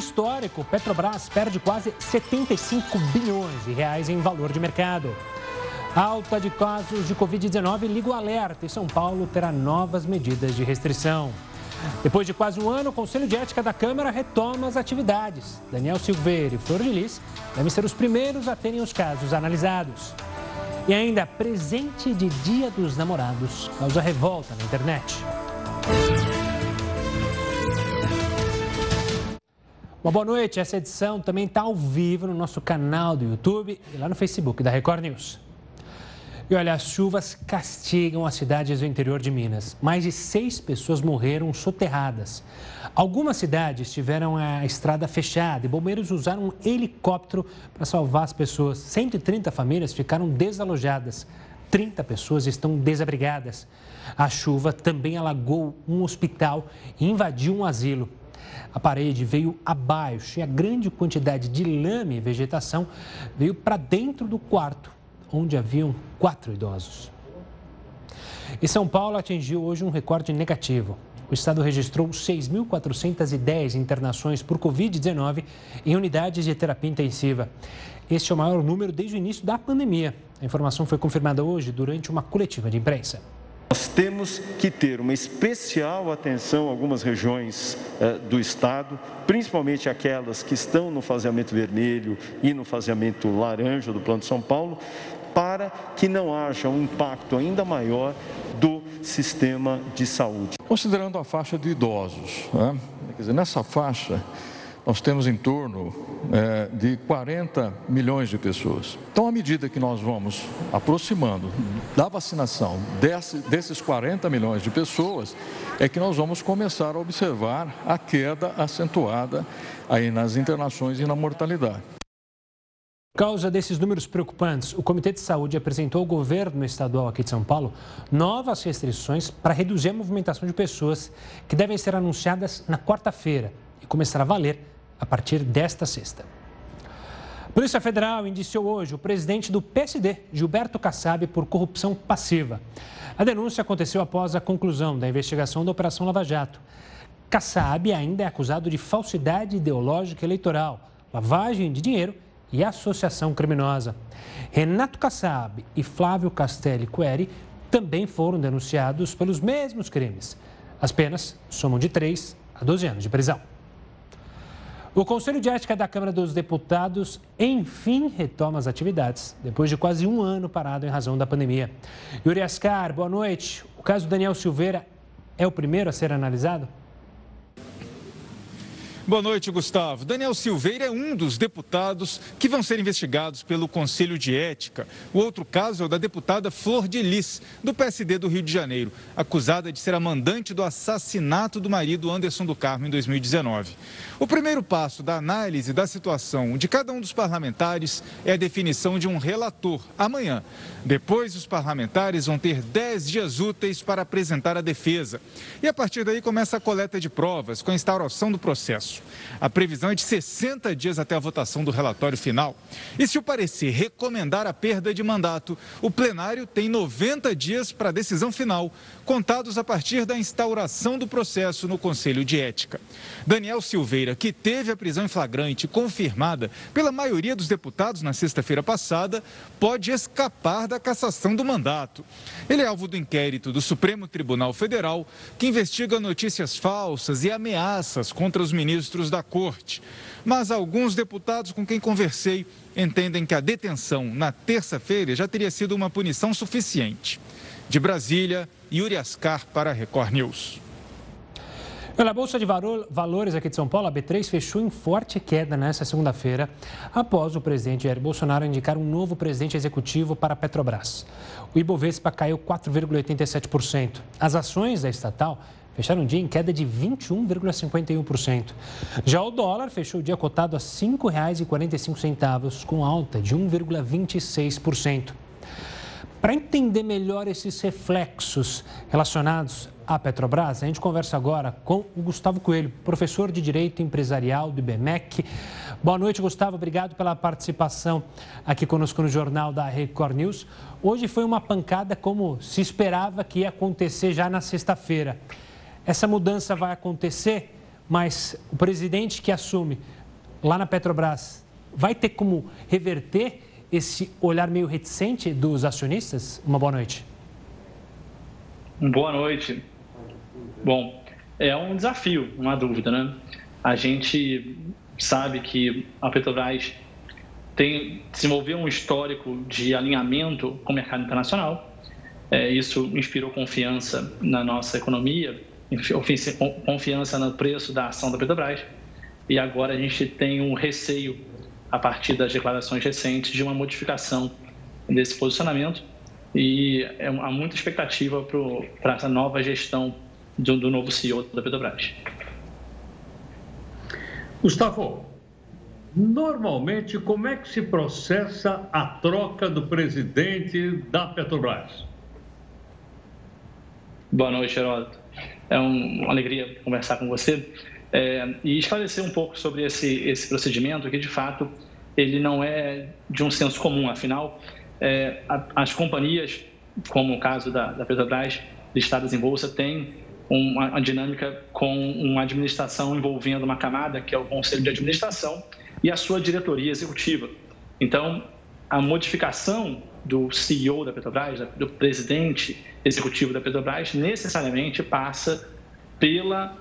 histórico, Petrobras perde quase 75 bilhões de reais em valor de mercado. Alta de casos de Covid-19 liga o alerta e São Paulo terá novas medidas de restrição. Depois de quase um ano, o Conselho de Ética da Câmara retoma as atividades. Daniel Silveira e Flor de Lis devem ser os primeiros a terem os casos analisados. E ainda, presente de Dia dos Namorados causa revolta na internet. Uma boa noite. Essa edição também está ao vivo no nosso canal do YouTube e lá no Facebook da Record News. E olha, as chuvas castigam as cidades do interior de Minas. Mais de seis pessoas morreram soterradas. Algumas cidades tiveram a estrada fechada e bombeiros usaram um helicóptero para salvar as pessoas. 130 famílias ficaram desalojadas. 30 pessoas estão desabrigadas. A chuva também alagou um hospital e invadiu um asilo. A parede veio abaixo e a grande quantidade de lama e vegetação veio para dentro do quarto onde haviam quatro idosos. E São Paulo atingiu hoje um recorde negativo. O estado registrou 6.410 internações por Covid-19 em unidades de terapia intensiva. Este é o maior número desde o início da pandemia. A informação foi confirmada hoje durante uma coletiva de imprensa. Nós temos que ter uma especial atenção a algumas regiões eh, do estado, principalmente aquelas que estão no faseamento vermelho e no faseamento laranja do Plano de São Paulo, para que não haja um impacto ainda maior do sistema de saúde. Considerando a faixa de idosos, né? quer dizer, nessa faixa nós temos em torno é, de 40 milhões de pessoas. Então, à medida que nós vamos aproximando da vacinação desse, desses 40 milhões de pessoas, é que nós vamos começar a observar a queda acentuada aí nas internações e na mortalidade. Por causa desses números preocupantes, o Comitê de Saúde apresentou ao governo estadual aqui de São Paulo novas restrições para reduzir a movimentação de pessoas que devem ser anunciadas na quarta-feira e começar a valer a partir desta sexta. Polícia Federal indiciou hoje o presidente do PSD, Gilberto Kassab, por corrupção passiva. A denúncia aconteceu após a conclusão da investigação da Operação Lava Jato. Kassab ainda é acusado de falsidade ideológica eleitoral, lavagem de dinheiro e associação criminosa. Renato Kassab e Flávio Castelli Queri também foram denunciados pelos mesmos crimes. As penas somam de 3 a 12 anos de prisão. O Conselho de Ética da Câmara dos Deputados, enfim, retoma as atividades, depois de quase um ano parado em razão da pandemia. Yuri Ascar, boa noite. O caso Daniel Silveira é o primeiro a ser analisado? Boa noite, Gustavo. Daniel Silveira é um dos deputados que vão ser investigados pelo Conselho de Ética. O outro caso é o da deputada Flor de Lis, do PSD do Rio de Janeiro, acusada de ser a mandante do assassinato do marido Anderson do Carmo em 2019. O primeiro passo da análise da situação de cada um dos parlamentares é a definição de um relator amanhã. Depois, os parlamentares vão ter 10 dias úteis para apresentar a defesa. E a partir daí começa a coleta de provas com a instauração do processo. A previsão é de 60 dias até a votação do relatório final. E se o parecer recomendar a perda de mandato, o plenário tem 90 dias para a decisão final, contados a partir da instauração do processo no Conselho de Ética. Daniel Silveira, que teve a prisão em flagrante confirmada pela maioria dos deputados na sexta-feira passada, pode escapar da cassação do mandato. Ele é alvo do inquérito do Supremo Tribunal Federal, que investiga notícias falsas e ameaças contra os ministros ministros da Corte. Mas alguns deputados com quem conversei entendem que a detenção na terça-feira já teria sido uma punição suficiente. De Brasília, Yuri Ascar para a Record News. Pela Bolsa de Valores aqui de São Paulo, a B3 fechou em forte queda nesta segunda-feira, após o presidente Jair Bolsonaro indicar um novo presidente executivo para a Petrobras. O Ibovespa caiu 4,87%. As ações da estatal fecharam o dia em queda de 21,51%. Já o dólar fechou o dia cotado a R$ 5,45, com alta de 1,26%. Para entender melhor esses reflexos relacionados à Petrobras, a gente conversa agora com o Gustavo Coelho, professor de Direito Empresarial do IBMEC. Boa noite, Gustavo. Obrigado pela participação aqui conosco no Jornal da Record News. Hoje foi uma pancada como se esperava que ia acontecer já na sexta-feira. Essa mudança vai acontecer mas o presidente que assume lá na Petrobras vai ter como reverter esse olhar meio reticente dos acionistas? Uma boa noite. Boa noite. Bom, é um desafio, não há dúvida, né? A gente sabe que a Petrobras tem desenvolveu um histórico de alinhamento com o mercado internacional. É, isso inspirou confiança na nossa economia, confiança no preço da ação da Petrobras. E agora a gente tem um receio, a partir das declarações recentes, de uma modificação desse posicionamento. E é, há muita expectativa para essa nova gestão do, do novo CEO da Petrobras. Gustavo, normalmente como é que se processa a troca do presidente da Petrobras? Boa noite, Heródoto. É uma alegria conversar com você é, e esclarecer um pouco sobre esse, esse procedimento, que de fato ele não é de um senso comum, afinal, é, as companhias, como o caso da, da Petrobras, listadas em bolsa, têm uma, uma dinâmica com uma administração envolvendo uma camada, que é o Conselho de Administração, e a sua diretoria executiva. Então, a modificação do CEO da Petrobras, do presidente executivo da Petrobras, necessariamente passa pela,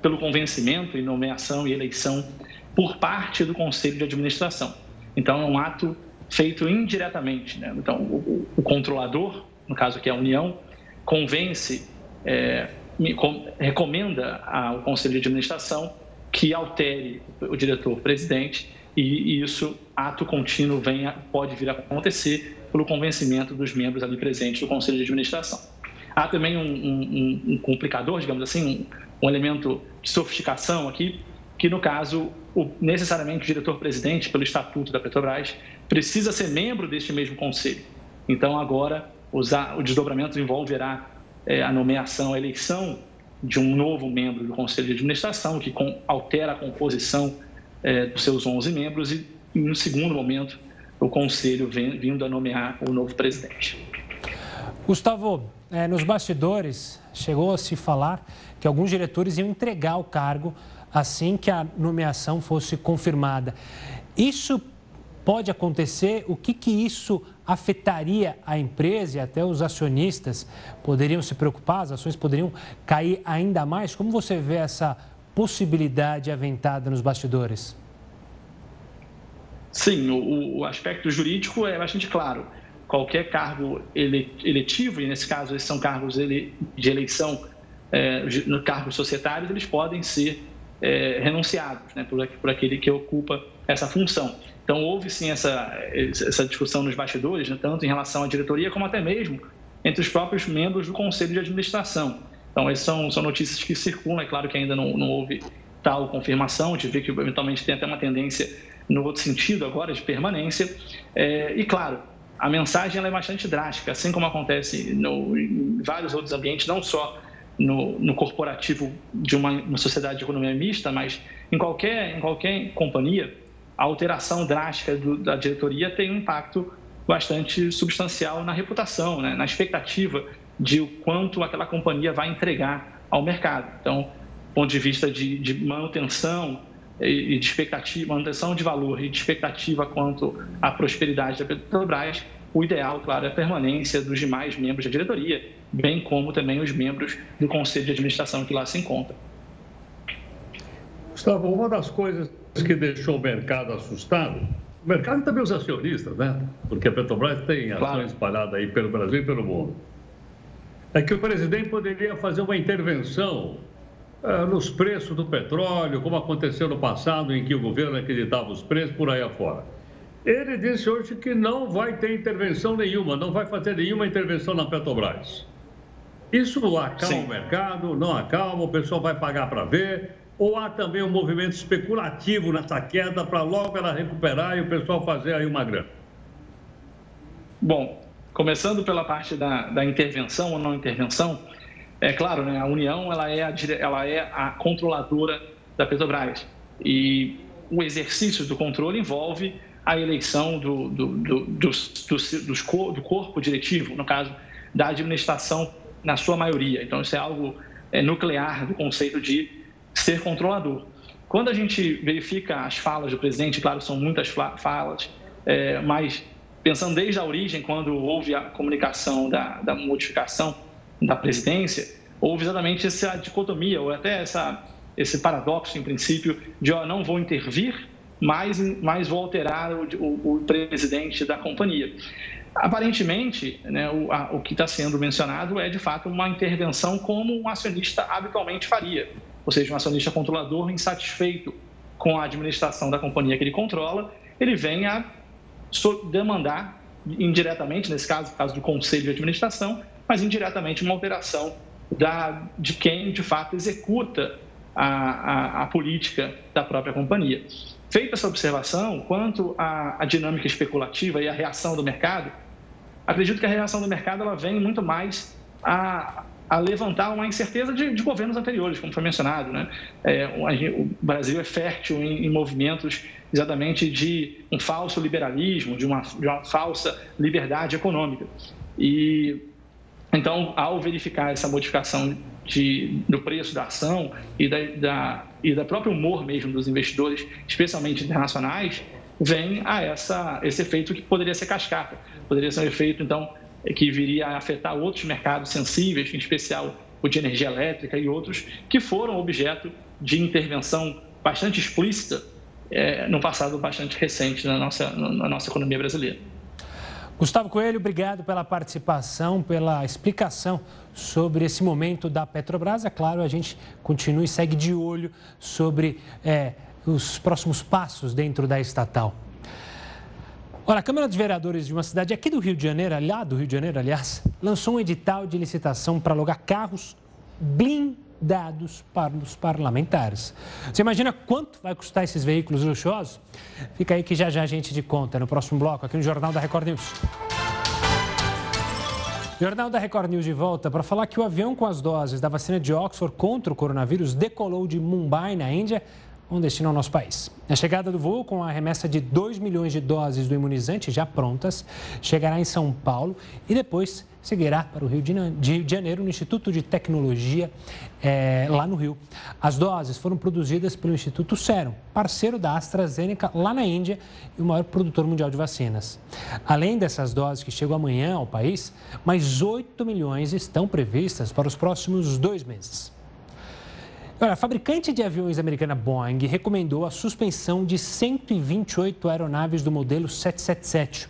pelo convencimento e nomeação e eleição por parte do Conselho de Administração. Então, é um ato feito indiretamente. Né? Então, o, o, controlador, no caso aqui a União, convence é, recomenda ao Conselho de Administração que altere o diretor-presidente e, isso, ato contínuo, venha, pode vir a acontecer pelo convencimento dos membros ali presentes do Conselho de Administração. Há também um, um, um complicador, digamos assim, um, um, elemento de sofisticação aqui, que no caso, o, necessariamente o diretor-presidente, pelo Estatuto da Petrobras, precisa ser membro deste mesmo conselho. Então, agora, o desdobramento envolverá é, a nomeação, a eleição de um novo membro do Conselho de Administração, que com, altera a composição é, dos seus 11 membros, e, em um segundo momento, o Conselho vindo a nomear o novo presidente. Gustavo, é, nos bastidores chegou a se falar que alguns diretores iam entregar o cargo assim que a nomeação fosse confirmada. Isso pode acontecer? O que, que isso afetaria a empresa e até os acionistas poderiam se preocupar, as ações poderiam cair ainda mais? Como você vê essa possibilidade aventada nos bastidores? Sim, o, o aspecto jurídico é bastante claro. Qualquer cargo eletivo, e nesse caso esses são cargos de eleição, é, cargos societários, eles podem ser é, renunciados né, por, por aquele que ocupa essa função. Então, houve sim essa, essa discussão nos bastidores, né, tanto em relação à diretoria, como até mesmo entre os próprios membros do conselho de administração. Então, essas são, são notícias que circulam, é claro que ainda não, não houve tal confirmação, de ver que eventualmente tem até uma tendência no outro sentido agora, de permanência. É, e, claro, a mensagem é bastante drástica, assim como acontece no, em vários outros ambientes, não só no, no corporativo de uma, uma, sociedade de economia mista, mas em qualquer, em qualquer companhia, a alteração drástica do, da diretoria tem um impacto bastante substancial na reputação, né? na expectativa de o quanto aquela companhia vai entregar ao mercado. Então, do ponto de vista de, de manutenção e de expectativa, manutenção de valor e de expectativa quanto à prosperidade da Petrobras, o ideal, claro, é a permanência dos demais membros da diretoria, bem como também os membros do conselho de administração que lá se encontram. Gustavo, uma das coisas que deixou o mercado assustado, o mercado e também os acionistas, né? Porque a Petrobras tem ações claro. espalhadas aí pelo Brasil e pelo mundo. É que o presidente poderia fazer uma intervenção nos preços do petróleo, como aconteceu no passado, em que o governo acreditava os preços por aí afora. Ele disse hoje que não vai ter intervenção nenhuma, não vai fazer nenhuma intervenção na Petrobras. Isso acalma Sim. o mercado, não acalma, o pessoal vai pagar para ver. Ou há também um movimento especulativo nessa queda para logo ela recuperar e o pessoal fazer aí uma grana? Bom, começando pela parte da, da intervenção ou não intervenção, é claro, né, a União ela é a, ela é a controladora da Petrobras e o exercício do controle envolve a eleição do, do, do, do, do corpo diretivo, no caso da administração na sua maioria. Então, isso é algo é, nuclear do conceito de ser controlador. Quando a gente verifica as falas do presidente, claro, são muitas falas, é, mas pensando desde a origem, quando houve a comunicação da, da modificação da presidência, houve exatamente essa dicotomia, ou até essa, esse paradoxo, em princípio, de ó, não vou intervir, mas, mas vou alterar o, o, o presidente da companhia. Aparentemente, né, o, a, o que está sendo mencionado é, de fato, uma intervenção como um acionista habitualmente faria, ou seja, um acionista controlador insatisfeito com a administração da companhia que ele controla, ele vem a demandar indiretamente, nesse caso, caso do conselho de administração, mas indiretamente uma alteração da, de quem de fato executa a, a, a, política da própria companhia. Feita essa observação, quanto à, à, dinâmica especulativa e à reação do mercado, acredito que a reação do mercado ela vem muito mais a, a levantar uma incerteza de, de, governos anteriores, como foi mencionado. Né? É, o Brasil é fértil em, em, movimentos exatamente de um falso liberalismo, de uma, de uma falsa liberdade econômica. E então, ao verificar essa modificação de, do preço da ação e da, da, e da próprio humor mesmo dos investidores, especialmente internacionais, vem a essa, esse efeito que poderia ser cascata. Poderia ser um efeito, então, que viria a afetar outros mercados sensíveis, em especial o de energia elétrica e outros, que foram objeto de intervenção bastante explícita é, no passado bastante recente na nossa, na nossa economia brasileira. Gustavo Coelho, obrigado pela participação, pela explicação sobre esse momento da Petrobras. É claro, a gente continua e segue de olho sobre é, os próximos passos dentro da estatal. Olha, a Câmara dos Vereadores de uma cidade aqui do Rio de Janeiro, lá do Rio de Janeiro, aliás, lançou um edital de licitação para alugar carros blindados dados para os parlamentares. Você imagina quanto vai custar esses veículos luxuosos? Fica aí que já já a gente te conta no próximo bloco, aqui no Jornal da Record News. Jornal da Record News de volta para falar que o avião com as doses da vacina de Oxford contra o coronavírus decolou de Mumbai, na Índia, um destino ao nosso país. A chegada do voo, com a remessa de 2 milhões de doses do imunizante já prontas, chegará em São Paulo e depois seguirá para o Rio de Janeiro, no Instituto de Tecnologia, é, lá no Rio. As doses foram produzidas pelo Instituto Serum, parceiro da AstraZeneca, lá na Índia e o maior produtor mundial de vacinas. Além dessas doses que chegam amanhã ao país, mais 8 milhões estão previstas para os próximos dois meses. Olha, a fabricante de aviões americana Boeing recomendou a suspensão de 128 aeronaves do modelo 777.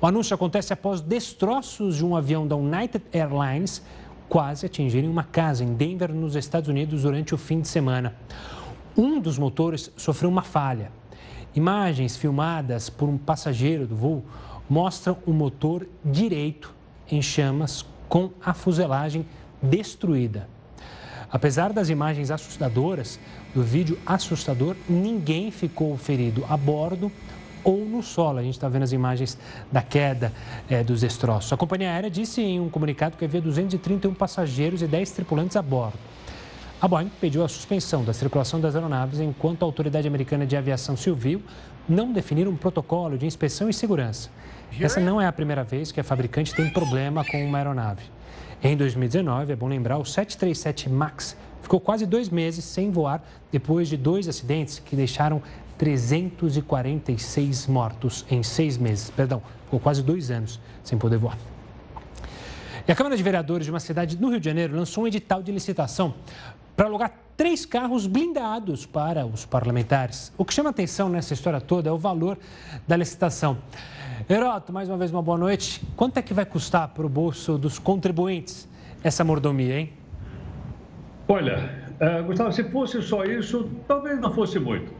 O anúncio acontece após destroços de um avião da United Airlines quase atingirem uma casa em Denver, nos Estados Unidos, durante o fim de semana. Um dos motores sofreu uma falha. Imagens filmadas por um passageiro do voo mostram o motor direito em chamas com a fuselagem destruída. Apesar das imagens assustadoras, do vídeo assustador, ninguém ficou ferido a bordo ou no solo. A gente está vendo as imagens da queda é, dos destroços. A companhia aérea disse em um comunicado que havia 231 passageiros e 10 tripulantes a bordo. A Boeing pediu a suspensão da circulação das aeronaves enquanto a Autoridade Americana de Aviação Civil não definir um protocolo de inspeção e segurança. Essa não é a primeira vez que a fabricante tem problema com uma aeronave. Em 2019, é bom lembrar, o 737 MAX ficou quase dois meses sem voar depois de dois acidentes que deixaram 346 mortos em seis meses. Perdão, ficou quase dois anos sem poder voar. E a Câmara de Vereadores de uma cidade no Rio de Janeiro lançou um edital de licitação para alugar três carros blindados para os parlamentares. O que chama atenção nessa história toda é o valor da licitação. Heroto, mais uma vez uma boa noite. Quanto é que vai custar para o bolso dos contribuintes essa mordomia, hein? Olha, uh, Gustavo, se fosse só isso, talvez não fosse muito.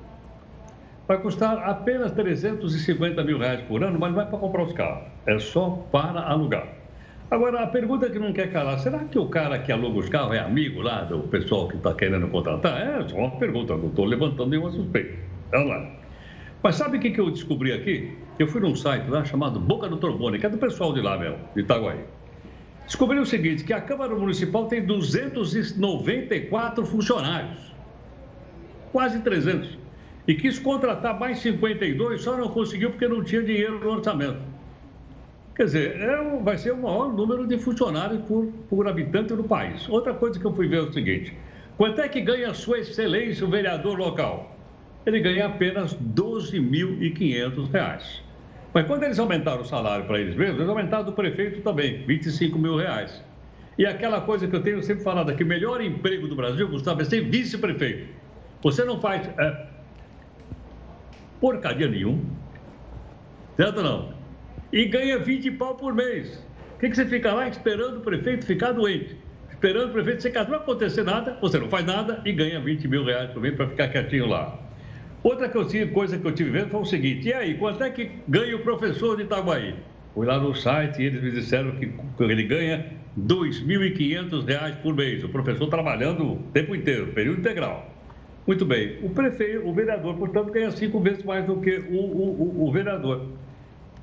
Vai custar apenas 350 mil reais por ano, mas não é para comprar os carros, é só para alugar. Agora, a pergunta que não quer calar, será que o cara que aluga os carros é amigo lá do pessoal que está querendo contratar? É só uma pergunta, não estou levantando nenhuma suspeita. Vamos lá. Mas sabe o que, eu descobri aqui? Eu fui num site lá chamado Boca do Trombone, que é do pessoal de lá mesmo, de Itaguaí. Descobri o seguinte, que a Câmara Municipal tem 294 funcionários. Quase 300. E quis contratar mais 52, só não conseguiu porque não tinha dinheiro no orçamento. Quer dizer, é, vai ser o maior número de funcionários por, por habitante no país. Outra coisa que eu fui ver é o seguinte: Quanto é que ganha a sua excelência o vereador local? Ele ganha apenas R$ 12.500. Mas quando eles aumentaram o salário para eles mesmos, eles aumentaram do prefeito também, 25 mil reais. E aquela coisa que eu tenho sempre falado aqui, o melhor emprego do Brasil, Gustavo, é ser vice-prefeito. Você não faz é, porcaria nenhuma, certo ou não? E ganha 20 pau por mês. O que, que você fica lá esperando o prefeito ficar doente? Esperando o prefeito ser casado, não vai acontecer nada, você não faz nada e ganha 20 mil reais por mês para ficar quietinho lá. Outra que eu tive, coisa que eu tive vendo foi o seguinte: e aí, quanto é que ganha o professor de Itaguaí? Fui lá no site e eles me disseram que ele ganha R$ 2.500 por mês. O professor trabalhando o tempo inteiro, período integral. Muito bem. O prefeito, o vereador, portanto, ganha cinco vezes mais do que o, o, o, o vereador,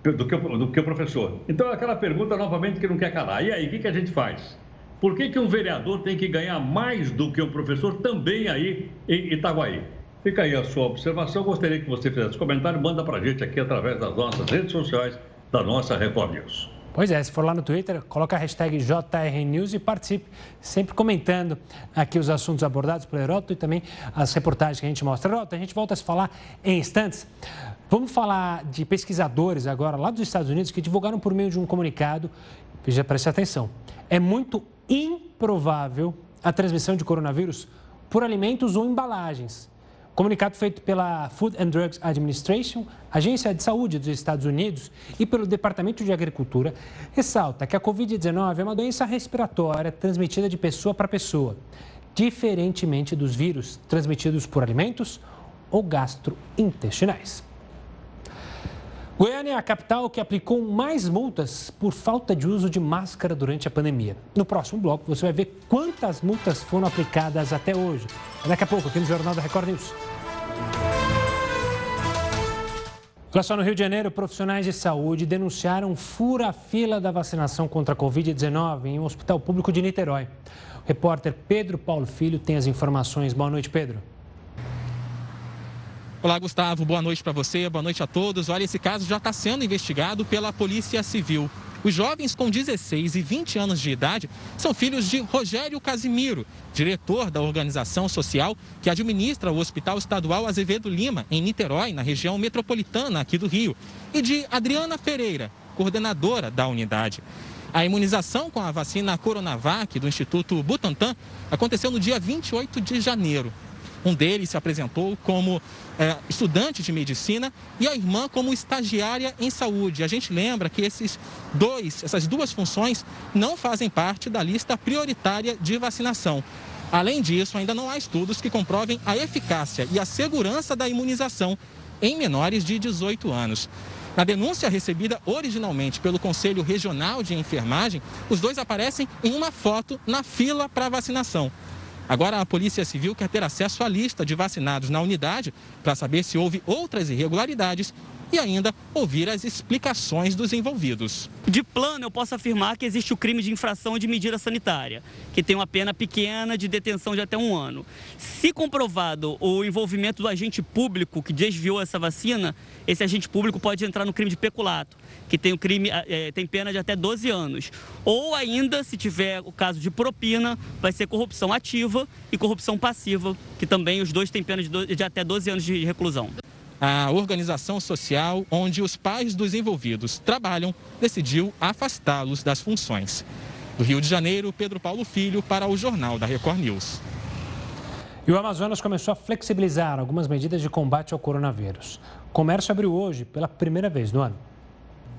do que, do que o professor. Então, aquela pergunta novamente que não quer calar. E aí, o que, que a gente faz? Por que, que um vereador tem que ganhar mais do que um professor também aí em Itaguaí? Fica aí a sua observação. Gostaria que você fizesse comentário. Manda para a gente aqui através das nossas redes sociais da nossa Record News. Pois é, se for lá no Twitter, coloca a hashtag JRNews e participe, sempre comentando aqui os assuntos abordados pelo Heroto e também as reportagens que a gente mostra. Heroto, a gente volta a se falar em instantes. Vamos falar de pesquisadores agora lá dos Estados Unidos que divulgaram por meio de um comunicado, já preste atenção, é muito improvável a transmissão de coronavírus por alimentos ou embalagens. Comunicado feito pela Food and Drugs Administration, agência de saúde dos Estados Unidos, e pelo Departamento de Agricultura, ressalta que a Covid-19 é uma doença respiratória transmitida de pessoa para pessoa, diferentemente dos vírus transmitidos por alimentos ou gastrointestinais. Goiânia é a capital que aplicou mais multas por falta de uso de máscara durante a pandemia. No próximo bloco, você vai ver quantas multas foram aplicadas até hoje. Daqui a pouco, aqui no Jornal da Record News. Olha só, no Rio de Janeiro, profissionais de saúde denunciaram fura-fila da vacinação contra a Covid-19 em um hospital público de Niterói. O repórter Pedro Paulo Filho tem as informações. Boa noite, Pedro. Olá, Gustavo. Boa noite para você, boa noite a todos. Olha, esse caso já está sendo investigado pela Polícia Civil. Os jovens com 16 e 20 anos de idade são filhos de Rogério Casimiro, diretor da organização social que administra o Hospital Estadual Azevedo Lima, em Niterói, na região metropolitana aqui do Rio, e de Adriana Pereira, coordenadora da unidade. A imunização com a vacina Coronavac do Instituto Butantan aconteceu no dia 28 de janeiro. Um deles se apresentou como é, estudante de medicina e a irmã como estagiária em saúde. A gente lembra que esses dois, essas duas funções não fazem parte da lista prioritária de vacinação. Além disso, ainda não há estudos que comprovem a eficácia e a segurança da imunização em menores de 18 anos. Na denúncia recebida originalmente pelo Conselho Regional de Enfermagem, os dois aparecem em uma foto na fila para vacinação. Agora, a Polícia Civil quer ter acesso à lista de vacinados na unidade para saber se houve outras irregularidades e ainda ouvir as explicações dos envolvidos. De plano, eu posso afirmar que existe o crime de infração de medida sanitária, que tem uma pena pequena de detenção de até um ano. Se comprovado o envolvimento do agente público que desviou essa vacina, esse agente público pode entrar no crime de peculato, que tem, o crime, é, tem pena de até 12 anos. Ou ainda, se tiver o caso de propina, vai ser corrupção ativa e corrupção passiva, que também os dois têm pena de, do, de até 12 anos de reclusão a organização social onde os pais dos envolvidos trabalham decidiu afastá-los das funções. Do Rio de Janeiro, Pedro Paulo Filho para o Jornal da Record News. E o Amazonas começou a flexibilizar algumas medidas de combate ao coronavírus. O comércio abriu hoje pela primeira vez no ano.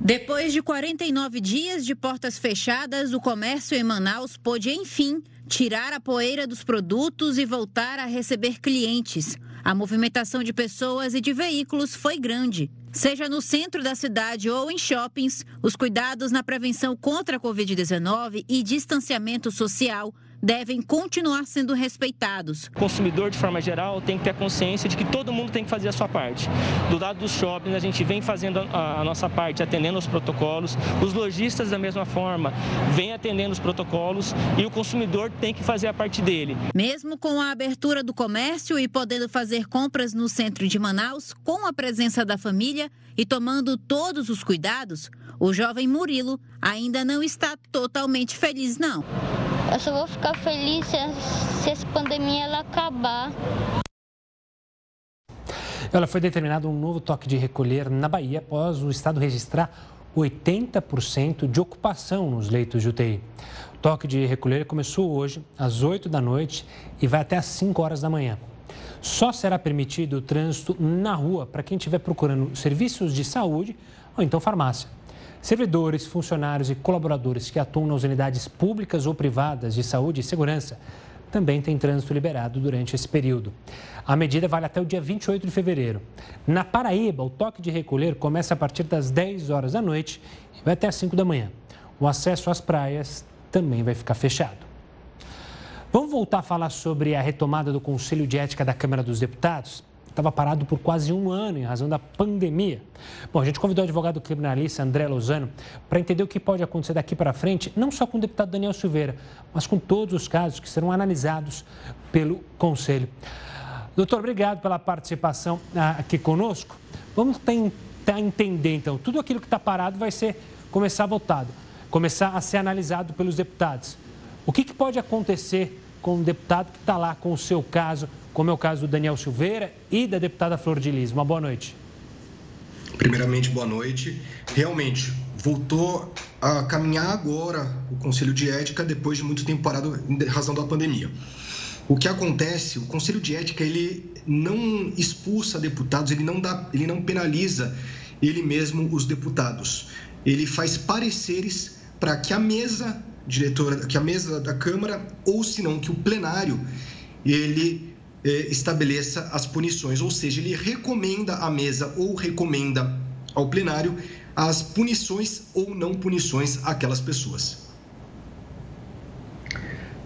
Depois de 49 dias de portas fechadas, o comércio em Manaus pôde, enfim, tirar a poeira dos produtos e voltar a receber clientes. A movimentação de pessoas e de veículos foi grande. Seja no centro da cidade ou em shoppings, os cuidados na prevenção contra a Covid-19 e distanciamento social devem continuar sendo respeitados. O consumidor, de forma geral, tem que ter a consciência de que todo mundo tem que fazer a sua parte. Do lado dos shoppings, a gente vem fazendo a, a nossa parte, atendendo os protocolos. Os lojistas, da mesma forma, vêm atendendo os protocolos e o consumidor tem que fazer a parte dele. Mesmo com a abertura do comércio e podendo fazer compras no centro de Manaus, com a presença da família e tomando todos os cuidados, o jovem Murilo ainda não está totalmente feliz, não. Eu só vou ficar feliz se, se essa pandemia ela acabar. Ela foi determinado um novo toque de recolher na Bahia após o estado registrar 80% de ocupação nos leitos de UTI. O toque de recolher começou hoje, às 8 da noite, e vai até às 5 horas da manhã. Só será permitido o trânsito na rua para quem estiver procurando serviços de saúde ou então farmácia. Servidores, funcionários e colaboradores que atuam nas unidades públicas ou privadas de saúde e segurança também têm trânsito liberado durante esse período. A medida vale até o dia 28 de fevereiro. Na Paraíba, o toque de recolher começa a partir das 10 horas da noite e vai até às 5 da manhã. O acesso às praias também vai ficar fechado. Vamos voltar a falar sobre a retomada do Conselho de Ética da Câmara dos Deputados? Estava parado por quase um ano em razão da pandemia. Bom, a gente convidou o advogado criminalista André Lozano para entender o que pode acontecer daqui para frente, não só com o deputado Daniel Silveira, mas com todos os casos que serão analisados pelo Conselho. Doutor, obrigado pela participação ah, aqui conosco. Vamos tentar entender, então, tudo aquilo que está parado vai ser começar voltado, começar a ser analisado pelos deputados. O que, que pode acontecer com um deputado que está lá com o seu caso, como é o caso do Daniel Silveira e da deputada Flor de Lis? Uma boa noite. Primeiramente, boa noite. Realmente, voltou a caminhar agora o Conselho de Ética depois de muito tempo parado em razão da pandemia. O que acontece, o Conselho de Ética ele não expulsa deputados, ele não dá, ele não penaliza ele mesmo os deputados. Ele faz pareceres para que a mesa diretora, que a mesa da Câmara ou se não que o plenário ele estabeleça as punições, ou seja, ele recomenda à mesa ou recomenda ao plenário as punições ou não punições àquelas pessoas.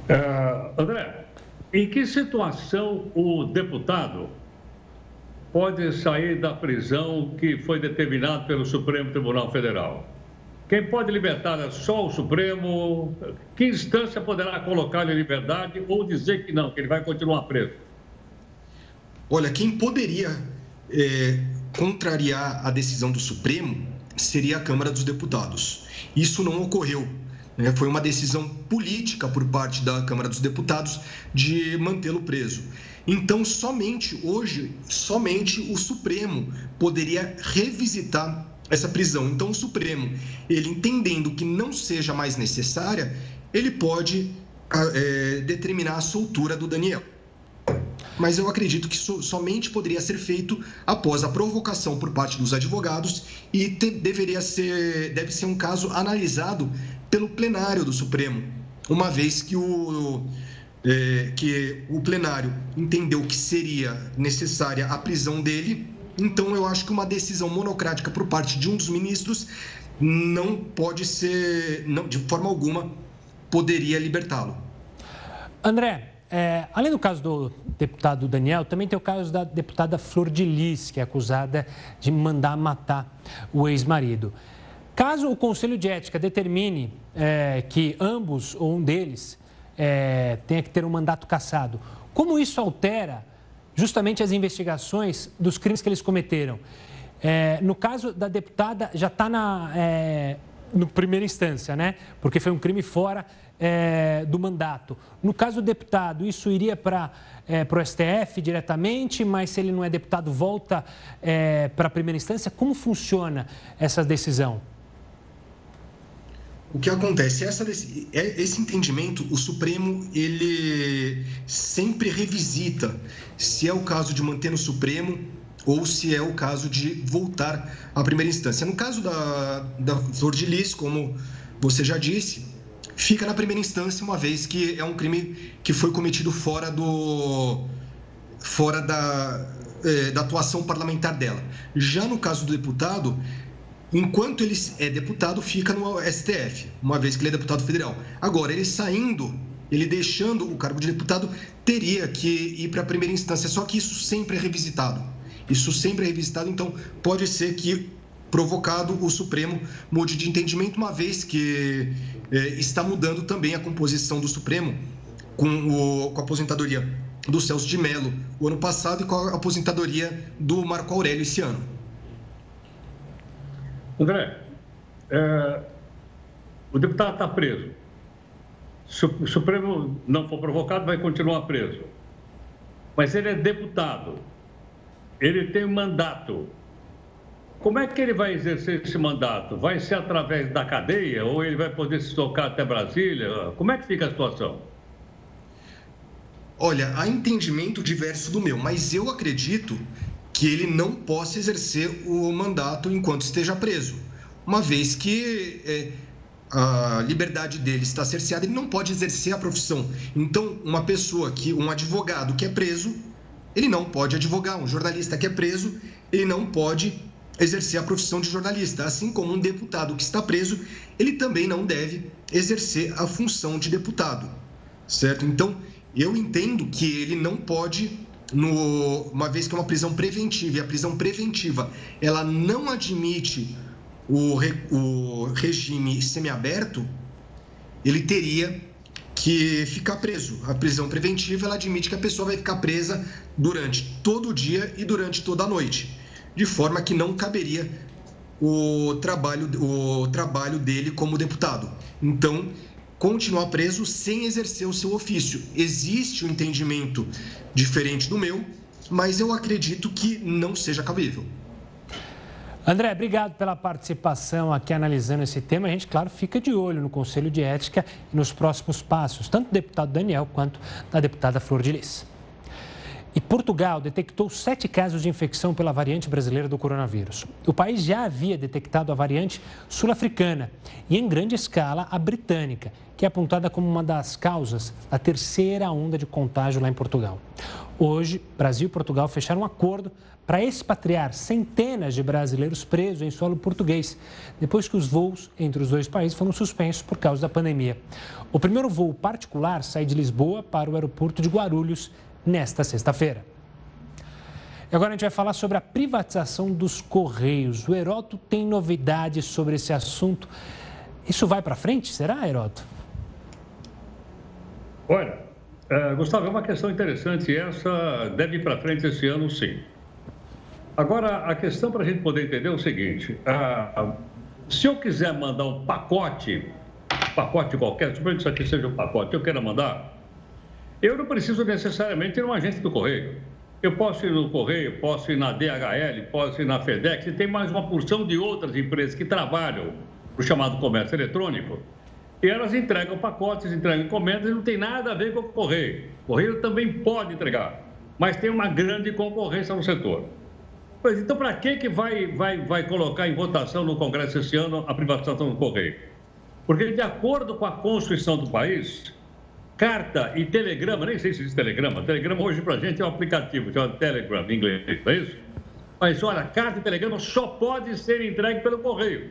Uh, André, em que situação o deputado pode sair da prisão que foi determinado pelo Supremo Tribunal Federal? Quem pode libertar é só o Supremo? Que instância poderá colocá-lo em liberdade ou dizer que não, que ele vai continuar preso? Olha, quem poderia é, contrariar a decisão do Supremo seria a Câmara dos Deputados. Isso não ocorreu. Né? Foi uma decisão política por parte da Câmara dos Deputados de mantê-lo preso. Então, somente hoje, somente o Supremo poderia revisitar essa prisão. Então, o Supremo, ele entendendo que não seja mais necessária, ele pode é, determinar a soltura do Daniel. Mas eu acredito que so, somente poderia ser feito após a provocação por parte dos advogados e te, deveria ser, deve ser um caso analisado pelo plenário do Supremo, uma vez que o, é, que o plenário entendeu que seria necessária a prisão dele, então eu acho que uma decisão monocrática por parte de um dos ministros não pode ser, não, de forma alguma, poderia libertá-lo. André, é, além do caso do deputado Daniel, também tem o caso da deputada Flor de Lis, que é acusada de mandar matar o ex-marido. Caso o Conselho de Ética determine é, que ambos ou um deles é, tenha que ter um mandato cassado, como isso altera justamente as investigações dos crimes que eles cometeram? É, no caso da deputada, já está na é, no primeira instância, né? Porque foi um crime fora é, do mandato. No caso do deputado, isso iria para é, o STF diretamente, mas se ele não é deputado, volta é, para a primeira instância. Como funciona essa decisão? O que acontece? Essa, é, esse entendimento, o Supremo ele sempre revisita se é o caso de manter no Supremo ou se é o caso de voltar à primeira instância. No caso da, da Flor de Lis, como você já disse, fica na primeira instância, uma vez que é um crime que foi cometido fora do fora da, é, da atuação parlamentar dela. Já no caso do deputado, Enquanto ele é deputado, fica no STF, uma vez que ele é deputado federal. Agora, ele saindo, ele deixando o cargo de deputado, teria que ir para a primeira instância, só que isso sempre é revisitado. Isso sempre é revisitado, então pode ser que, provocado, o Supremo mude de entendimento, uma vez que é, está mudando também a composição do Supremo com, o, com a aposentadoria do Celso de Mello o ano passado e com a aposentadoria do Marco Aurélio esse ano. André, é, o deputado está preso. Se o Supremo não for provocado, vai continuar preso. Mas ele é deputado. Ele tem mandato. Como é que ele vai exercer esse mandato? Vai ser através da cadeia ou ele vai poder se tocar até Brasília? Como é que fica a situação? Olha, há entendimento diverso do meu, mas eu acredito que ele não possa exercer o mandato enquanto esteja preso, uma vez que é, a liberdade dele está cerceada, ele não pode exercer a profissão. Então, uma pessoa que, um advogado que é preso, ele não pode advogar. Um jornalista que é preso, ele não pode exercer a profissão de jornalista, assim como um deputado que está preso, ele também não deve exercer a função de deputado, certo? Então, eu entendo que ele não pode, no, uma vez que é uma prisão preventiva, e a prisão preventiva ela não admite o, o regime semiaberto, ele teria que ficar preso. A prisão preventiva ela admite que a pessoa vai ficar presa durante todo o dia e durante toda a noite de forma que não caberia o trabalho, o trabalho dele como deputado. Então, continuar preso sem exercer o seu ofício. Existe um entendimento diferente do meu, mas eu acredito que não seja cabível. André, obrigado pela participação aqui analisando esse tema. A gente, claro, fica de olho no Conselho de Ética e nos próximos passos, tanto do deputado Daniel quanto da deputada Flor de Lis. E Portugal detectou sete casos de infecção pela variante brasileira do coronavírus. O país já havia detectado a variante sul-africana e, em grande escala, a britânica, que é apontada como uma das causas da terceira onda de contágio lá em Portugal. Hoje, Brasil e Portugal fecharam um acordo para expatriar centenas de brasileiros presos em solo português, depois que os voos entre os dois países foram suspensos por causa da pandemia. O primeiro voo particular sai de Lisboa para o aeroporto de Guarulhos nesta sexta-feira. Agora a gente vai falar sobre a privatização dos Correios. O Heroto tem novidades sobre esse assunto. Isso vai para frente, será, Heroto? Olha, uh, Gustavo, é uma questão interessante essa deve ir para frente esse ano, sim. Agora, a questão para a gente poder entender é o seguinte: se eu quiser mandar um pacote, pacote qualquer, suponho que isso aqui seja um pacote, eu quero mandar, eu não preciso necessariamente ir numa agência do Correio. Eu posso ir no Correio, posso ir na DHL, posso ir na FedEx, e tem mais uma porção de outras empresas que trabalham o chamado comércio eletrônico, e elas entregam pacotes, entregam encomendas e não tem nada a ver com o Correio. O Correio também pode entregar, mas tem uma grande concorrência no setor. Pois então, para que, que vai, vai, vai colocar em votação no Congresso esse ano a privatização do Correio? Porque, de acordo com a Constituição do país, carta e telegrama, nem sei se diz telegrama, telegrama hoje para a gente é um aplicativo, chama Telegram em inglês, não é isso? Mas olha, carta e telegrama só pode ser entregue pelo correio.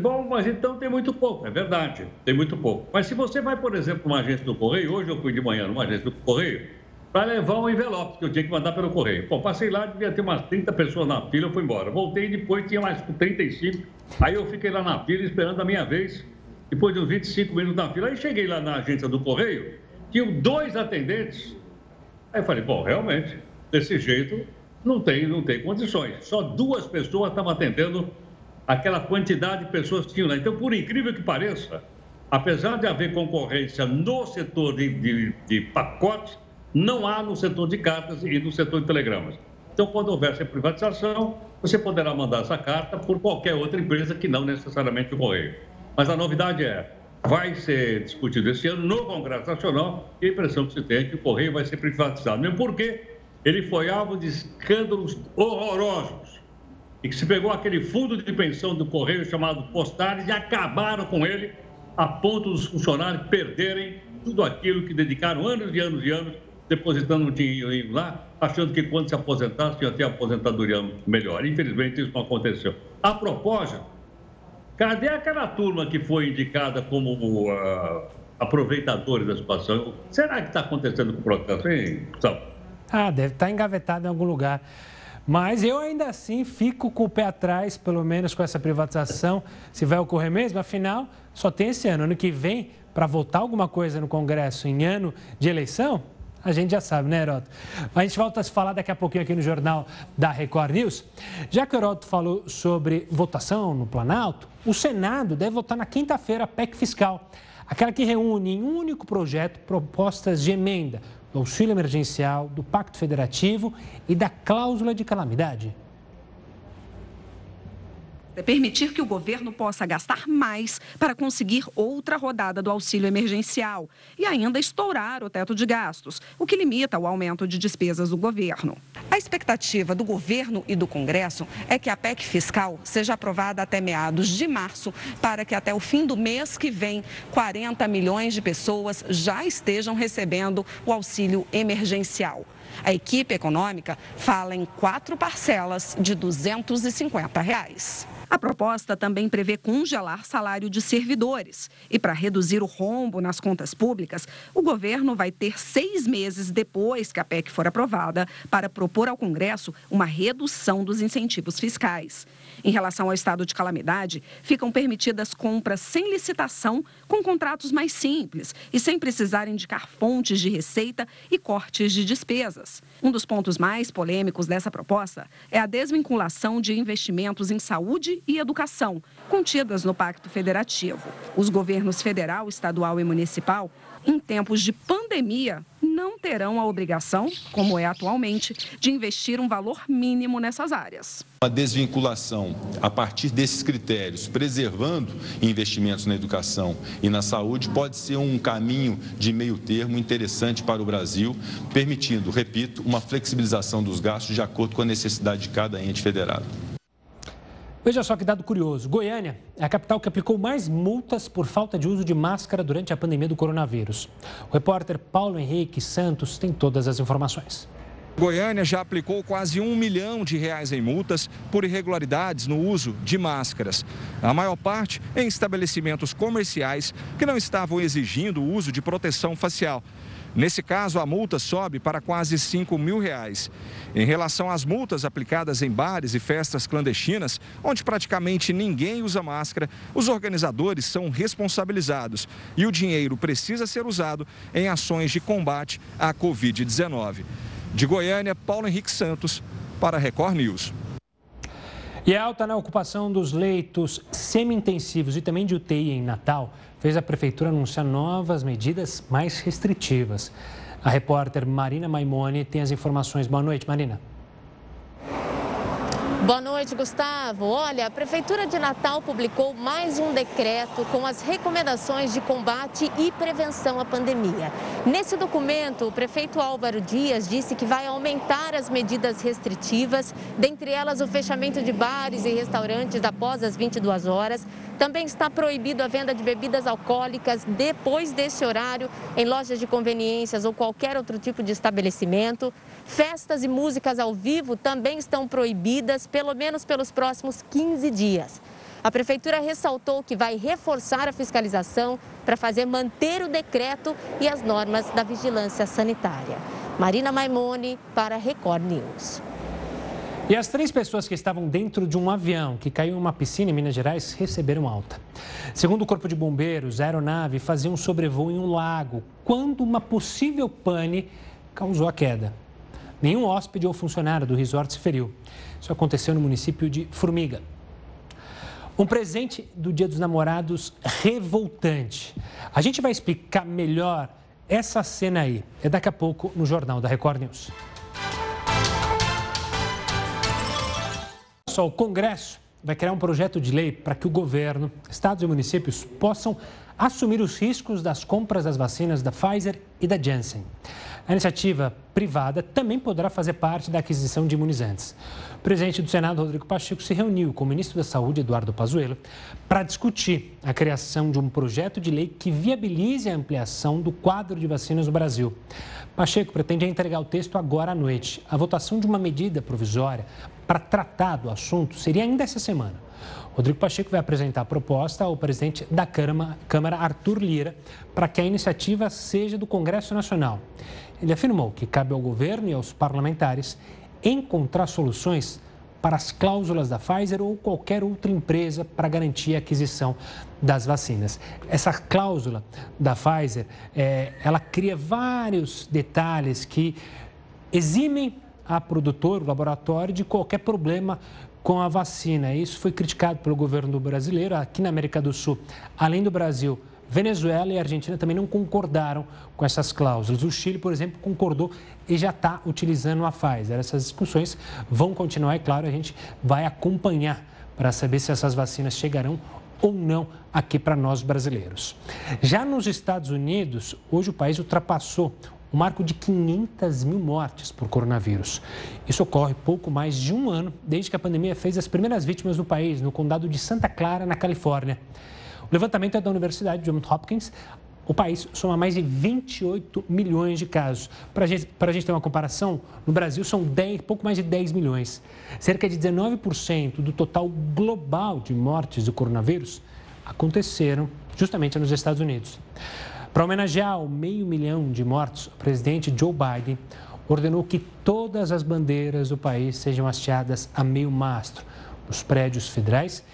Bom, mas então tem muito pouco, é verdade, tem muito pouco. Mas se você vai, por exemplo, numa agência do correio, hoje eu fui de manhã numa agência do correio, para levar um envelope que eu tinha que mandar pelo correio. Bom, passei lá, devia ter umas 30 pessoas na fila, eu fui embora. Voltei depois, tinha mais 35. Aí eu fiquei lá na fila esperando a minha vez depois de uns 25 minutos na fila. Aí cheguei lá na agência do Correio, tinham dois atendentes. Aí eu falei, bom, realmente, desse jeito não tem, não tem condições. Só duas pessoas estavam atendendo aquela quantidade de pessoas que tinham lá. Então, por incrível que pareça, apesar de haver concorrência no setor de, de, de pacotes, não há no setor de cartas e no setor de telegramas. Então, quando houver essa privatização, você poderá mandar essa carta por qualquer outra empresa que não necessariamente o Correio. Mas a novidade é, vai ser discutido esse ano no Congresso Nacional e a impressão que se tem é que o Correio vai ser privatizado. Mesmo porque ele foi alvo de escândalos horrorosos e que se pegou aquele fundo de pensão do Correio chamado Postales e acabaram com ele a ponto dos funcionários perderem tudo aquilo que dedicaram anos e anos e anos depositando um dinheiro lá, achando que quando se aposentasse ia ter aposentadoria melhor. Infelizmente isso não aconteceu. A propósito, Cadê aquela turma que foi indicada como uh, aproveitadores da situação? Será que está acontecendo com o processo, hein, Sal? Ah, deve estar tá engavetado em algum lugar. Mas eu ainda assim fico com o pé atrás, pelo menos com essa privatização, se vai ocorrer mesmo. Afinal, só tem esse ano. Ano que vem, para votar alguma coisa no Congresso em ano de eleição, a gente já sabe, né, Heroto? A gente volta a se falar daqui a pouquinho aqui no Jornal da Record News. Já que o Heroto falou sobre votação no Planalto, o Senado deve votar na quinta-feira a PEC fiscal. aquela que reúne em um único projeto propostas de emenda do auxílio emergencial, do Pacto Federativo e da cláusula de calamidade. É permitir que o governo possa gastar mais para conseguir outra rodada do auxílio emergencial e ainda estourar o teto de gastos, o que limita o aumento de despesas do governo. A expectativa do governo e do Congresso é que a PEC fiscal seja aprovada até meados de março, para que até o fim do mês que vem, 40 milhões de pessoas já estejam recebendo o auxílio emergencial. A equipe econômica fala em quatro parcelas de 250 reais. A proposta também prevê congelar salário de servidores. E para reduzir o rombo nas contas públicas, o governo vai ter seis meses depois que a PEC for aprovada para propor ao Congresso uma redução dos incentivos fiscais. Em relação ao estado de calamidade, ficam permitidas compras sem licitação, com contratos mais simples e sem precisar indicar fontes de receita e cortes de despesas. Um dos pontos mais polêmicos dessa proposta é a desvinculação de investimentos em saúde e educação, contidas no Pacto Federativo. Os governos federal, estadual e municipal em tempos de pandemia, não terão a obrigação, como é atualmente, de investir um valor mínimo nessas áreas. A desvinculação a partir desses critérios, preservando investimentos na educação e na saúde, pode ser um caminho de meio termo interessante para o Brasil, permitindo, repito, uma flexibilização dos gastos de acordo com a necessidade de cada ente federado. Veja só que dado curioso. Goiânia é a capital que aplicou mais multas por falta de uso de máscara durante a pandemia do coronavírus. O repórter Paulo Henrique Santos tem todas as informações. Goiânia já aplicou quase um milhão de reais em multas por irregularidades no uso de máscaras. A maior parte em estabelecimentos comerciais que não estavam exigindo o uso de proteção facial. Nesse caso, a multa sobe para quase 5 mil reais. Em relação às multas aplicadas em bares e festas clandestinas, onde praticamente ninguém usa máscara, os organizadores são responsabilizados e o dinheiro precisa ser usado em ações de combate à Covid-19. De Goiânia, Paulo Henrique Santos, para a Record News. E a alta na ocupação dos leitos semi-intensivos e também de UTI em Natal fez a Prefeitura anunciar novas medidas mais restritivas. A repórter Marina Maimone tem as informações. Boa noite, Marina. Boa noite, Gustavo. Olha, a Prefeitura de Natal publicou mais um decreto com as recomendações de combate e prevenção à pandemia. Nesse documento, o prefeito Álvaro Dias disse que vai aumentar as medidas restritivas, dentre elas o fechamento de bares e restaurantes após as 22 horas. Também está proibido a venda de bebidas alcoólicas depois desse horário em lojas de conveniências ou qualquer outro tipo de estabelecimento. Festas e músicas ao vivo também estão proibidas, pelo menos pelos próximos 15 dias. A Prefeitura ressaltou que vai reforçar a fiscalização para fazer manter o decreto e as normas da vigilância sanitária. Marina Maimone, para Record News. E as três pessoas que estavam dentro de um avião que caiu em uma piscina em Minas Gerais receberam alta. Segundo o Corpo de Bombeiros, a aeronave fazia um sobrevoo em um lago quando uma possível pane causou a queda. Nenhum hóspede ou funcionário do resort se feriu. Isso aconteceu no município de Formiga. Um presente do Dia dos Namorados revoltante. A gente vai explicar melhor essa cena aí. É daqui a pouco no Jornal da Record News. Só o Congresso vai criar um projeto de lei para que o governo, estados e municípios possam assumir os riscos das compras das vacinas da Pfizer e da Janssen. A iniciativa privada também poderá fazer parte da aquisição de imunizantes. O presidente do Senado, Rodrigo Pacheco, se reuniu com o ministro da Saúde, Eduardo Pazuello, para discutir a criação de um projeto de lei que viabilize a ampliação do quadro de vacinas no Brasil. Pacheco pretende entregar o texto agora à noite. A votação de uma medida provisória para tratar do assunto seria ainda essa semana. Rodrigo Pacheco vai apresentar a proposta ao presidente da Câmara, Arthur Lira, para que a iniciativa seja do Congresso Nacional. Ele afirmou que cabe ao governo e aos parlamentares encontrar soluções para as cláusulas da Pfizer ou qualquer outra empresa para garantir a aquisição das vacinas. Essa cláusula da Pfizer, é, ela cria vários detalhes que eximem a produtor, o laboratório, de qualquer problema com a vacina. Isso foi criticado pelo governo brasileiro. Aqui na América do Sul, além do Brasil, Venezuela e Argentina também não concordaram com essas cláusulas. O Chile, por exemplo, concordou e já está utilizando a Pfizer. Essas discussões vão continuar e, claro, a gente vai acompanhar para saber se essas vacinas chegarão ou não aqui para nós brasileiros. Já nos Estados Unidos, hoje o país ultrapassou o marco de 500 mil mortes por coronavírus. Isso ocorre pouco mais de um ano desde que a pandemia fez as primeiras vítimas no país, no condado de Santa Clara, na Califórnia. Levantamento é da Universidade Johns Hopkins. O país soma mais de 28 milhões de casos. Para gente, a gente ter uma comparação, no Brasil são 10, pouco mais de 10 milhões. Cerca de 19% do total global de mortes do coronavírus aconteceram justamente nos Estados Unidos. Para homenagear o meio milhão de mortos, o presidente Joe Biden ordenou que todas as bandeiras do país sejam hasteadas a meio mastro nos prédios federais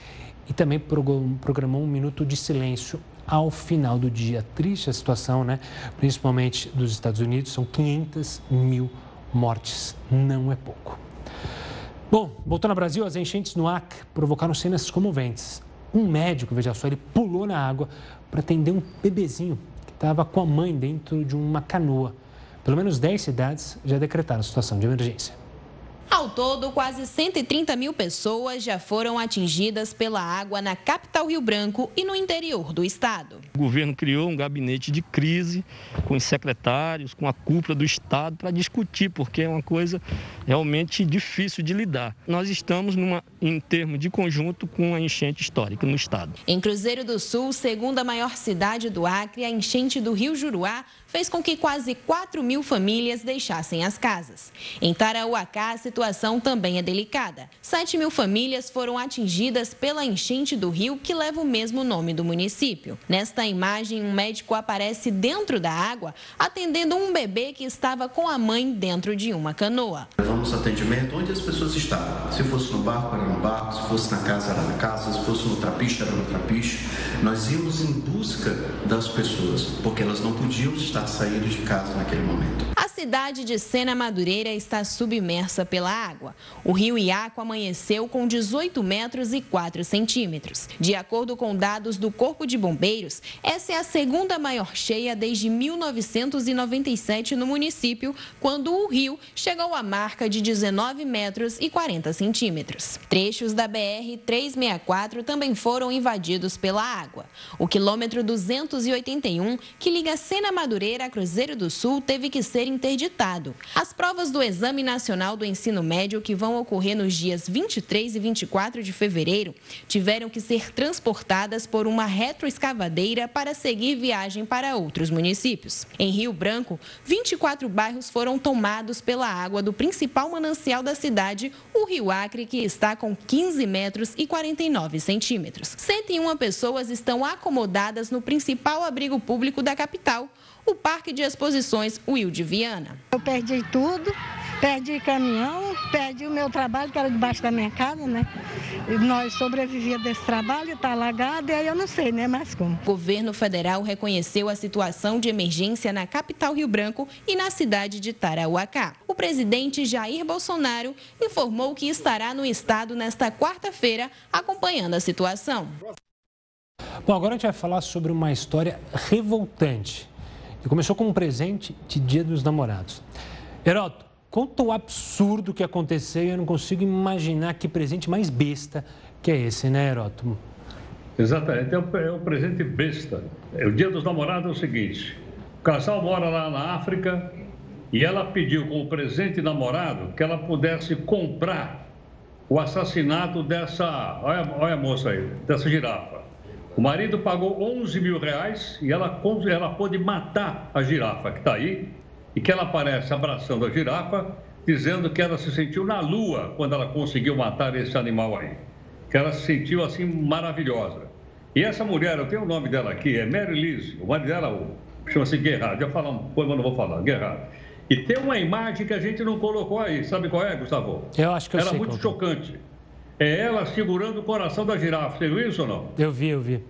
e também programou um minuto de silêncio ao final do dia. Triste a situação, né? Principalmente dos Estados Unidos, são 500 mil mortes, não é pouco. Bom, voltando ao Brasil, as enchentes no Acre provocaram cenas comoventes. Um médico, veja só, ele pulou na água para atender um bebezinho estava com a mãe dentro de uma canoa. Pelo menos 10 cidades já decretaram situação de emergência. Ao todo, quase 130 mil pessoas já foram atingidas pela água na capital Rio Branco e no interior do estado. O governo criou um gabinete de crise com os secretários, com a cúpula do estado para discutir, porque é uma coisa realmente difícil de lidar. Nós estamos numa, em termos de conjunto com a enchente histórica no estado. Em Cruzeiro do Sul, segunda maior cidade do Acre, a enchente do Rio Juruá fez com que quase 4 mil famílias deixassem as casas. Em Tarauacá, a situação também é delicada. 7 mil famílias foram atingidas pela enchente do rio, que leva o mesmo nome do município. Nesta imagem, um médico aparece dentro da água, atendendo um bebê que estava com a mãe dentro de uma canoa. Levamos atendimento onde as pessoas estavam. Se fosse no barco, era no barco. Se fosse na casa, era na casa. Se fosse no trapiche, era no trapiche. Nós íamos em busca das pessoas, porque elas não podiam estar estar saindo de casa naquele momento. A cidade de Sena Madureira está submersa pela água. O rio Iaco amanheceu com 18 metros e 4 centímetros. De acordo com dados do Corpo de Bombeiros, essa é a segunda maior cheia desde 1997 no município, quando o rio chegou à marca de 19 metros e 40 centímetros. Trechos da BR-364 também foram invadidos pela água. O quilômetro 281, que liga Sena Madureira Madureira Cruzeiro do Sul teve que ser interditado. As provas do Exame Nacional do Ensino Médio, que vão ocorrer nos dias 23 e 24 de fevereiro, tiveram que ser transportadas por uma retroescavadeira para seguir viagem para outros municípios. Em Rio Branco, 24 bairros foram tomados pela água do principal manancial da cidade, o Rio Acre, que está com 15 metros e 49 centímetros. 101 pessoas estão acomodadas no principal abrigo público da capital o Parque de Exposições Wilde Viana. Eu perdi tudo, perdi caminhão, perdi o meu trabalho, que era debaixo da minha casa, né? E nós sobrevivíamos desse trabalho, está alagado, e aí eu não sei, né, mais como. O governo federal reconheceu a situação de emergência na capital Rio Branco e na cidade de Tarauacá. O presidente Jair Bolsonaro informou que estará no estado nesta quarta-feira acompanhando a situação. Bom, agora a gente vai falar sobre uma história revoltante e começou com um presente de Dia dos Namorados. Heroto, conta o absurdo que aconteceu e eu não consigo imaginar que presente mais besta que é esse, né, Heroto? Exatamente, é um, é um presente besta. É, o Dia dos Namorados é o seguinte: o casal mora lá na África e ela pediu como presente namorado que ela pudesse comprar o assassinato dessa. Olha, olha a moça aí, dessa girafa. O marido pagou 11 mil reais e ela, ela pôde matar a girafa que está aí e que ela aparece abraçando a girafa, dizendo que ela se sentiu na lua quando ela conseguiu matar esse animal aí. Que ela se sentiu assim maravilhosa. E essa mulher, eu tenho o nome dela aqui, é Mary Liz. O marido dela chama-se Guerrado. Eu falar um poema, não vou falar, Guerrado. E tem uma imagem que a gente não colocou aí. Sabe qual é, Gustavo? Eu acho que eu Era sei muito qual. É. chocante é ela segurando o coração da girafa. Você viu isso ou não? Eu vi, eu vi.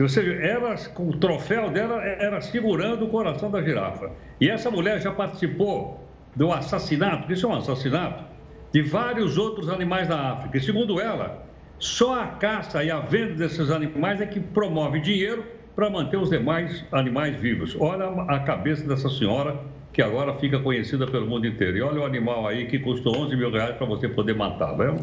Ou seja, ela, com o troféu dela era segurando o coração da girafa. E essa mulher já participou do assassinato, isso é um assassinato, de vários outros animais da África. E segundo ela, só a caça e a venda desses animais é que promove dinheiro para manter os demais animais vivos. Olha a cabeça dessa senhora que agora fica conhecida pelo mundo inteiro. E olha o animal aí que custou 11 mil reais para você poder matar, viu?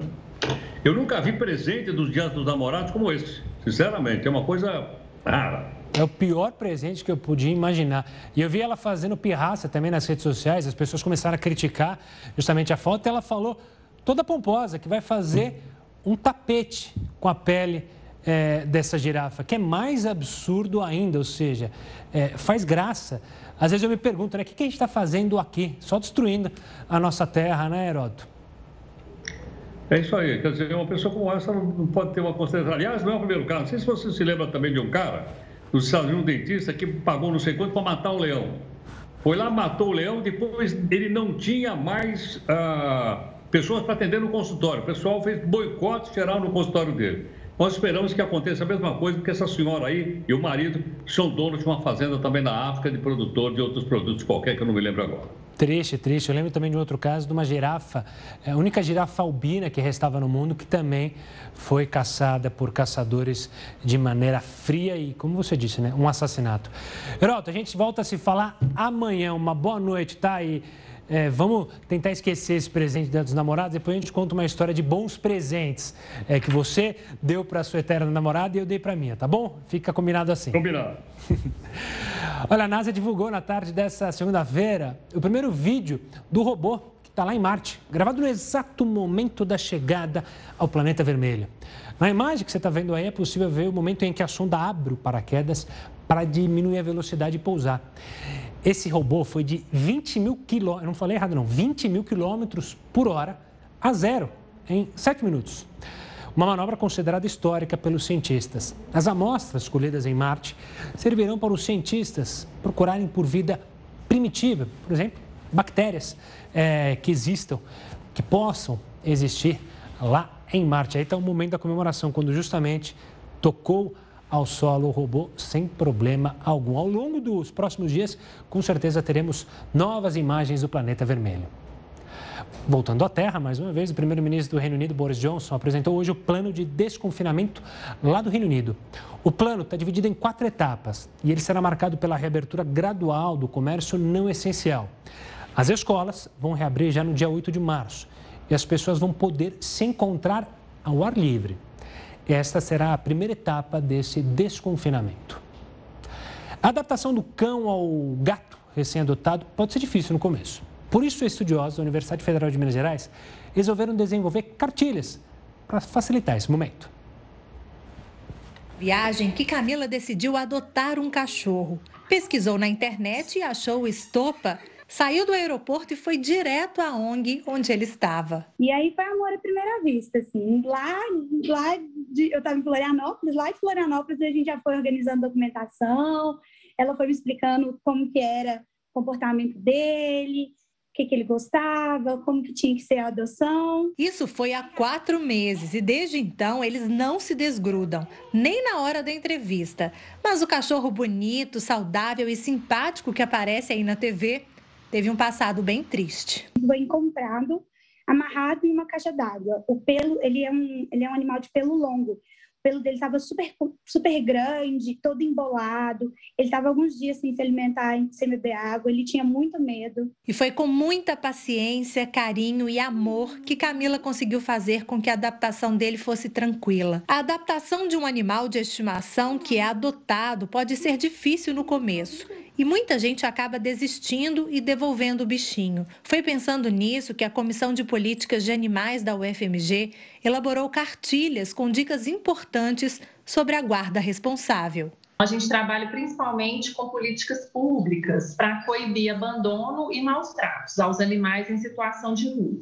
Eu nunca vi presente dos dias dos namorados como esse. Sinceramente, é uma coisa rara. É o pior presente que eu podia imaginar. E eu vi ela fazendo pirraça também nas redes sociais, as pessoas começaram a criticar justamente a foto. E ela falou, toda pomposa, que vai fazer um tapete com a pele é, dessa girafa, que é mais absurdo ainda, ou seja, é, faz graça. Às vezes eu me pergunto, né, o que a gente está fazendo aqui? Só destruindo a nossa terra, né, Heródoto? É isso aí, quer dizer, uma pessoa como essa não pode ter uma consideração. Aliás, não é o primeiro caso. Não sei se você se lembra também de um cara, nos Estados Unidos, um dentista, que pagou não sei quanto para matar um leão. Foi lá, matou o leão, depois ele não tinha mais ah, pessoas para atender no consultório. O pessoal fez boicote geral no consultório dele. Nós esperamos que aconteça a mesma coisa, porque essa senhora aí e o marido são donos de uma fazenda também na África, de produtor de outros produtos qualquer, que eu não me lembro agora. Triste, triste. Eu lembro também de um outro caso de uma girafa, é, a única girafa albina que restava no mundo, que também foi caçada por caçadores de maneira fria e, como você disse, né, um assassinato. Heroto, a gente volta a se falar amanhã. Uma boa noite, tá? E é, vamos tentar esquecer esse presente dos namorados. Depois a gente conta uma história de bons presentes é, que você deu para sua eterna namorada e eu dei para minha, tá bom? Fica combinado assim. Combinado. Olha, a NASA divulgou na tarde dessa segunda-feira o primeiro vídeo do robô que está lá em Marte, gravado no exato momento da chegada ao planeta vermelho. Na imagem que você está vendo aí é possível ver o momento em que a sonda abre o paraquedas para diminuir a velocidade e pousar. Esse robô foi de 20 mil quilômetros, não falei errado não, 20 mil quilômetros por hora a zero em 7 minutos. Uma manobra considerada histórica pelos cientistas. As amostras escolhidas em Marte servirão para os cientistas procurarem por vida primitiva, por exemplo, bactérias é, que existam, que possam existir lá em Marte. Aí está o momento da comemoração, quando justamente tocou ao solo o robô sem problema algum. Ao longo dos próximos dias, com certeza teremos novas imagens do planeta vermelho. Voltando à Terra, mais uma vez, o primeiro-ministro do Reino Unido, Boris Johnson, apresentou hoje o plano de desconfinamento lá do Reino Unido. O plano está dividido em quatro etapas e ele será marcado pela reabertura gradual do comércio não essencial. As escolas vão reabrir já no dia 8 de março e as pessoas vão poder se encontrar ao ar livre. Esta será a primeira etapa desse desconfinamento. A adaptação do cão ao gato recém-adotado pode ser difícil no começo. Por isso, estudiosos da Universidade Federal de Minas Gerais resolveram desenvolver cartilhas para facilitar esse momento. Viagem que Camila decidiu adotar um cachorro. Pesquisou na internet e achou Estopa, Saiu do aeroporto e foi direto à ONG onde ele estava. E aí foi amor à primeira vista, assim. Lá, lá de, eu estava em Florianópolis, lá de Florianópolis a gente já foi organizando documentação, ela foi me explicando como que era o comportamento dele, o que, que ele gostava, como que tinha que ser a adoção. Isso foi há quatro meses e desde então eles não se desgrudam, nem na hora da entrevista. Mas o cachorro bonito, saudável e simpático que aparece aí na TV teve um passado bem triste. Foi encontrado amarrado em uma caixa d'água. O pelo, ele é um, ele é um animal de pelo longo. Pelo dele estava super, super grande, todo embolado. Ele estava alguns dias sem se alimentar, sem beber água. Ele tinha muito medo. E foi com muita paciência, carinho e amor que Camila conseguiu fazer com que a adaptação dele fosse tranquila. A adaptação de um animal de estimação que é adotado pode ser difícil no começo. E muita gente acaba desistindo e devolvendo o bichinho. Foi pensando nisso que a Comissão de Políticas de Animais da UFMG elaborou cartilhas com dicas importantes sobre a guarda responsável. A gente trabalha principalmente com políticas públicas para coibir abandono e maus tratos aos animais em situação de rua.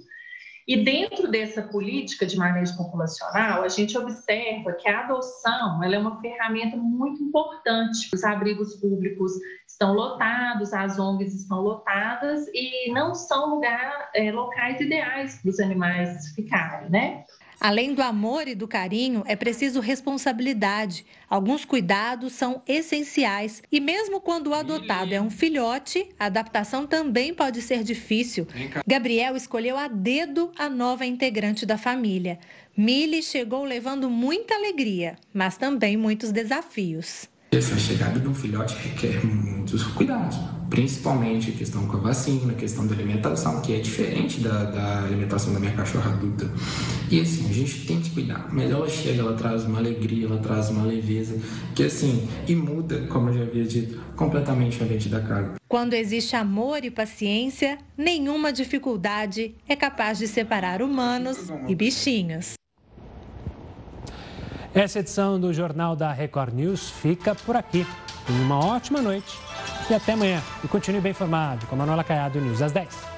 E dentro dessa política de manejo populacional, a gente observa que a adoção é uma ferramenta muito importante. Os abrigos públicos estão lotados, as ONGs estão lotadas e não são lugar, é, locais ideais para os animais ficarem, né? Além do amor e do carinho, é preciso responsabilidade. Alguns cuidados são essenciais e mesmo quando o adotado é um filhote, a adaptação também pode ser difícil. Gabriel escolheu a dedo a nova integrante da família. Mili chegou levando muita alegria, mas também muitos desafios. Essa chegada de um filhote requer muitos cuidados, principalmente a questão com a vacina, a questão da alimentação, que é diferente da, da alimentação da minha cachorra adulta. E assim, a gente tem que cuidar, mas ela chega, ela traz uma alegria, ela traz uma leveza, que assim, e muda, como eu já havia dito, completamente o ambiente da casa. Quando existe amor e paciência, nenhuma dificuldade é capaz de separar humanos e bichinhos. Essa edição do Jornal da Record News fica por aqui. Tenha uma ótima noite e até amanhã. E continue bem informado com a Manuela Caiado News às 10.